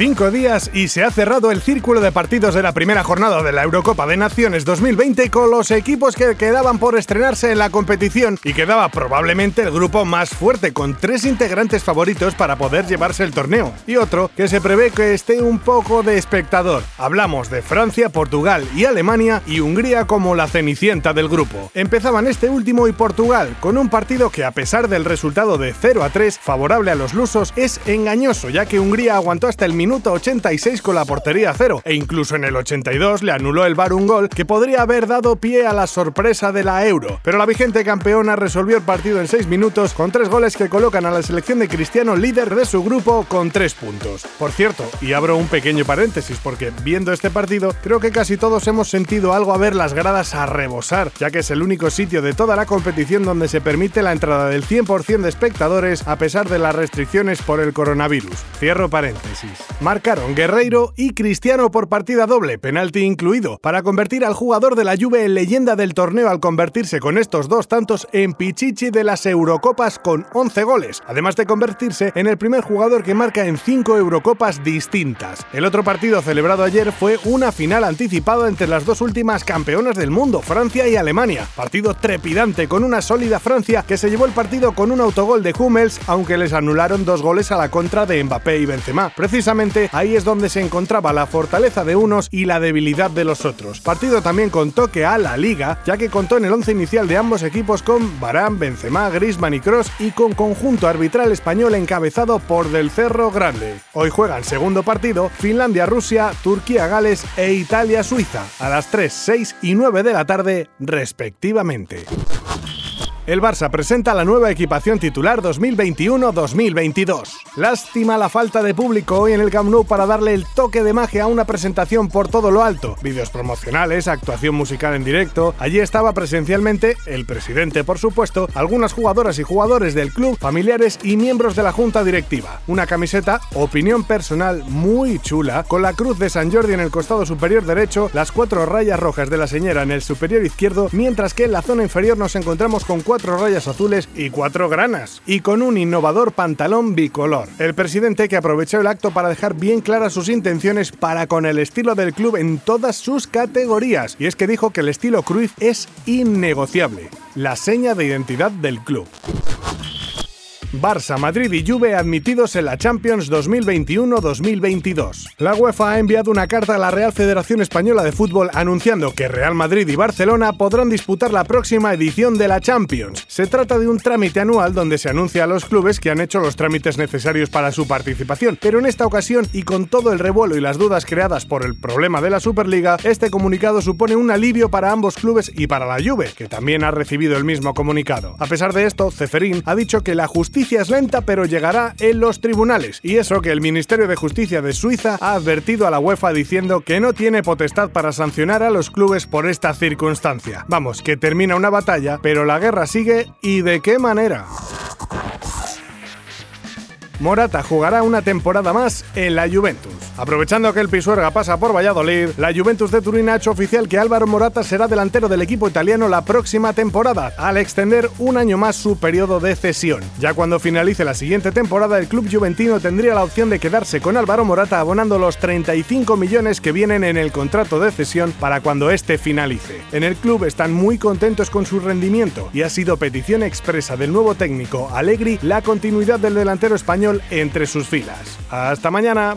Cinco días y se ha cerrado el círculo de partidos de la primera jornada de la Eurocopa de Naciones 2020 con los equipos que quedaban por estrenarse en la competición y quedaba probablemente el grupo más fuerte con tres integrantes favoritos para poder llevarse el torneo y otro que se prevé que esté un poco de espectador. Hablamos de Francia, Portugal y Alemania y Hungría como la cenicienta del grupo. Empezaban este último y Portugal con un partido que a pesar del resultado de 0 a 3 favorable a los lusos es engañoso ya que Hungría aguantó hasta el minuto minuto 86 con la portería cero e incluso en el 82 le anuló el VAR un gol que podría haber dado pie a la sorpresa de la Euro. Pero la vigente campeona resolvió el partido en 6 minutos con tres goles que colocan a la selección de Cristiano líder de su grupo con 3 puntos. Por cierto, y abro un pequeño paréntesis porque viendo este partido creo que casi todos hemos sentido algo a ver las gradas a rebosar, ya que es el único sitio de toda la competición donde se permite la entrada del 100% de espectadores a pesar de las restricciones por el coronavirus. Cierro paréntesis marcaron Guerreiro y Cristiano por partida doble, penalti incluido, para convertir al jugador de la Juve en leyenda del torneo al convertirse con estos dos tantos en Pichichi de las Eurocopas con 11 goles, además de convertirse en el primer jugador que marca en 5 Eurocopas distintas. El otro partido celebrado ayer fue una final anticipada entre las dos últimas campeonas del mundo, Francia y Alemania. Partido trepidante con una sólida Francia que se llevó el partido con un autogol de Hummels, aunque les anularon dos goles a la contra de Mbappé y Benzema. Precisamente ahí es donde se encontraba la fortaleza de unos y la debilidad de los otros. Partido también con toque a la liga, ya que contó en el once inicial de ambos equipos con Barán, Benzema, Griezmann y Cross y con conjunto arbitral español encabezado por Del Cerro Grande. Hoy juegan segundo partido Finlandia-Rusia, Turquía-Gales e Italia-Suiza a las 3, 6 y 9 de la tarde respectivamente. El Barça presenta la nueva equipación titular 2021-2022. Lástima la falta de público hoy en el Camp Nou para darle el toque de magia a una presentación por todo lo alto. Vídeos promocionales, actuación musical en directo. Allí estaba presencialmente el presidente, por supuesto, algunas jugadoras y jugadores del club, familiares y miembros de la junta directiva. Una camiseta, opinión personal, muy chula, con la cruz de San Jordi en el costado superior derecho, las cuatro rayas rojas de la señora en el superior izquierdo, mientras que en la zona inferior nos encontramos con cuatro rayas azules y cuatro granas, y con un innovador pantalón bicolor. El presidente que aprovechó el acto para dejar bien claras sus intenciones para con el estilo del club en todas sus categorías, y es que dijo que el estilo Cruyff es innegociable, la seña de identidad del club. Barça, Madrid y Juve admitidos en la Champions 2021-2022. La UEFA ha enviado una carta a la Real Federación Española de Fútbol anunciando que Real Madrid y Barcelona podrán disputar la próxima edición de la Champions. Se trata de un trámite anual donde se anuncia a los clubes que han hecho los trámites necesarios para su participación, pero en esta ocasión y con todo el revuelo y las dudas creadas por el problema de la Superliga, este comunicado supone un alivio para ambos clubes y para la Juve, que también ha recibido el mismo comunicado. A pesar de esto, Ceferín ha dicho que la es lenta, pero llegará en los tribunales. Y eso que el Ministerio de Justicia de Suiza ha advertido a la UEFA diciendo que no tiene potestad para sancionar a los clubes por esta circunstancia. Vamos, que termina una batalla, pero la guerra sigue y de qué manera. Morata jugará una temporada más en la Juventus. Aprovechando que el Pisuerga pasa por Valladolid, la Juventus de Turín ha hecho oficial que Álvaro Morata será delantero del equipo italiano la próxima temporada, al extender un año más su periodo de cesión. Ya cuando finalice la siguiente temporada, el club juventino tendría la opción de quedarse con Álvaro Morata abonando los 35 millones que vienen en el contrato de cesión para cuando este finalice. En el club están muy contentos con su rendimiento y ha sido petición expresa del nuevo técnico Allegri la continuidad del delantero español entre sus filas. Hasta mañana.